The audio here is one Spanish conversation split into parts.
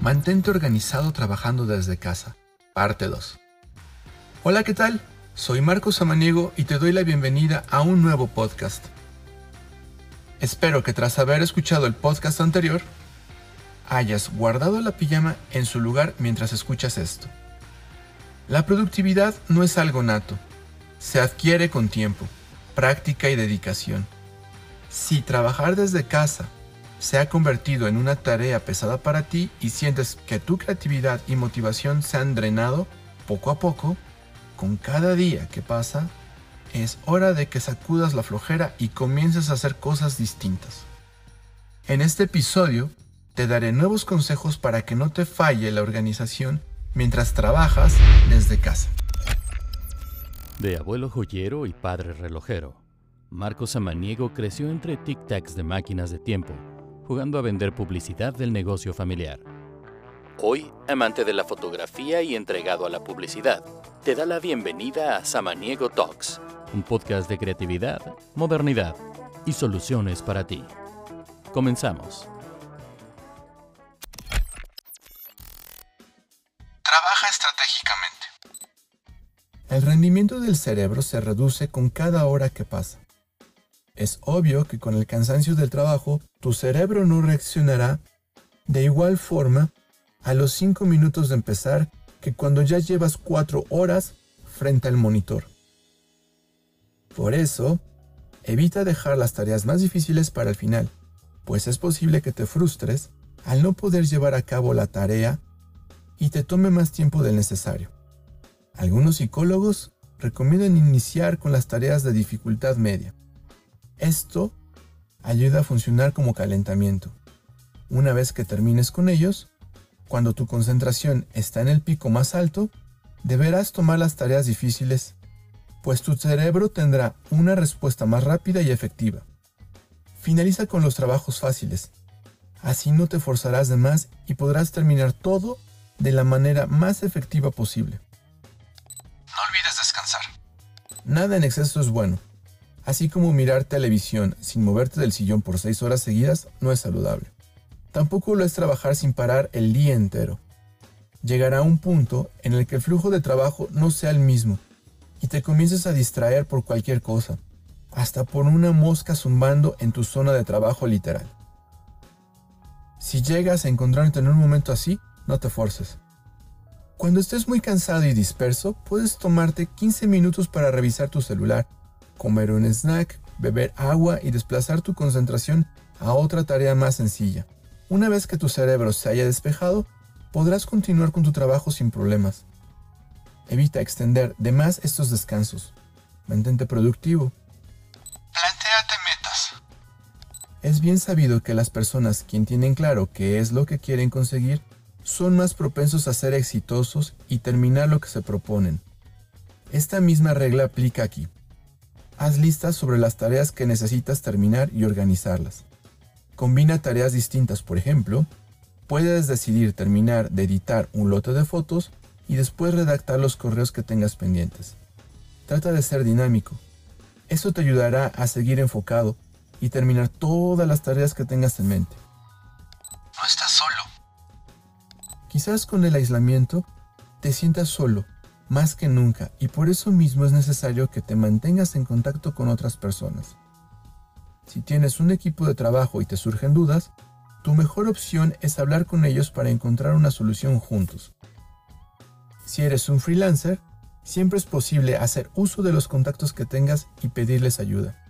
Mantente organizado trabajando desde casa. Parte 2. Hola, ¿qué tal? Soy Marcos Samaniego y te doy la bienvenida a un nuevo podcast. Espero que tras haber escuchado el podcast anterior, hayas guardado la pijama en su lugar mientras escuchas esto. La productividad no es algo nato, se adquiere con tiempo, práctica y dedicación. Si trabajar desde casa se ha convertido en una tarea pesada para ti y sientes que tu creatividad y motivación se han drenado poco a poco, con cada día que pasa, es hora de que sacudas la flojera y comiences a hacer cosas distintas. En este episodio te daré nuevos consejos para que no te falle la organización mientras trabajas desde casa. De abuelo joyero y padre relojero, Marco Samaniego creció entre tic-tacs de máquinas de tiempo jugando a vender publicidad del negocio familiar. Hoy, amante de la fotografía y entregado a la publicidad, te da la bienvenida a Samaniego Talks, un podcast de creatividad, modernidad y soluciones para ti. Comenzamos. Trabaja estratégicamente. El rendimiento del cerebro se reduce con cada hora que pasa. Es obvio que con el cansancio del trabajo, tu cerebro no reaccionará de igual forma a los 5 minutos de empezar que cuando ya llevas 4 horas frente al monitor. Por eso, evita dejar las tareas más difíciles para el final, pues es posible que te frustres al no poder llevar a cabo la tarea y te tome más tiempo del necesario. Algunos psicólogos recomiendan iniciar con las tareas de dificultad media, esto ayuda a funcionar como calentamiento. Una vez que termines con ellos, cuando tu concentración está en el pico más alto, deberás tomar las tareas difíciles, pues tu cerebro tendrá una respuesta más rápida y efectiva. Finaliza con los trabajos fáciles. Así no te forzarás de más y podrás terminar todo de la manera más efectiva posible. No olvides descansar. Nada en exceso es bueno así como mirar televisión sin moverte del sillón por 6 horas seguidas no es saludable. Tampoco lo es trabajar sin parar el día entero. Llegará un punto en el que el flujo de trabajo no sea el mismo y te comiences a distraer por cualquier cosa, hasta por una mosca zumbando en tu zona de trabajo literal. Si llegas a encontrarte en un momento así, no te forces. Cuando estés muy cansado y disperso, puedes tomarte 15 minutos para revisar tu celular comer un snack, beber agua y desplazar tu concentración a otra tarea más sencilla. Una vez que tu cerebro se haya despejado, podrás continuar con tu trabajo sin problemas. Evita extender de más estos descansos. Mantente productivo. Plantéate metas. Es bien sabido que las personas quien tienen claro qué es lo que quieren conseguir son más propensos a ser exitosos y terminar lo que se proponen. Esta misma regla aplica aquí. Haz listas sobre las tareas que necesitas terminar y organizarlas. Combina tareas distintas, por ejemplo, puedes decidir terminar de editar un lote de fotos y después redactar los correos que tengas pendientes. Trata de ser dinámico. Eso te ayudará a seguir enfocado y terminar todas las tareas que tengas en mente. No estás solo. Quizás con el aislamiento te sientas solo más que nunca y por eso mismo es necesario que te mantengas en contacto con otras personas. Si tienes un equipo de trabajo y te surgen dudas, tu mejor opción es hablar con ellos para encontrar una solución juntos. Si eres un freelancer, siempre es posible hacer uso de los contactos que tengas y pedirles ayuda.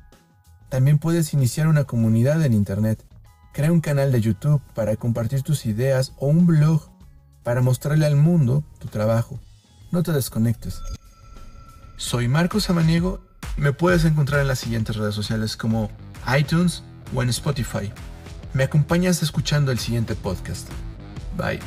También puedes iniciar una comunidad en Internet. Crea un canal de YouTube para compartir tus ideas o un blog para mostrarle al mundo tu trabajo no te desconectes. Soy Marcos Samaniego. Me puedes encontrar en las siguientes redes sociales como iTunes o en Spotify. Me acompañas escuchando el siguiente podcast. Bye.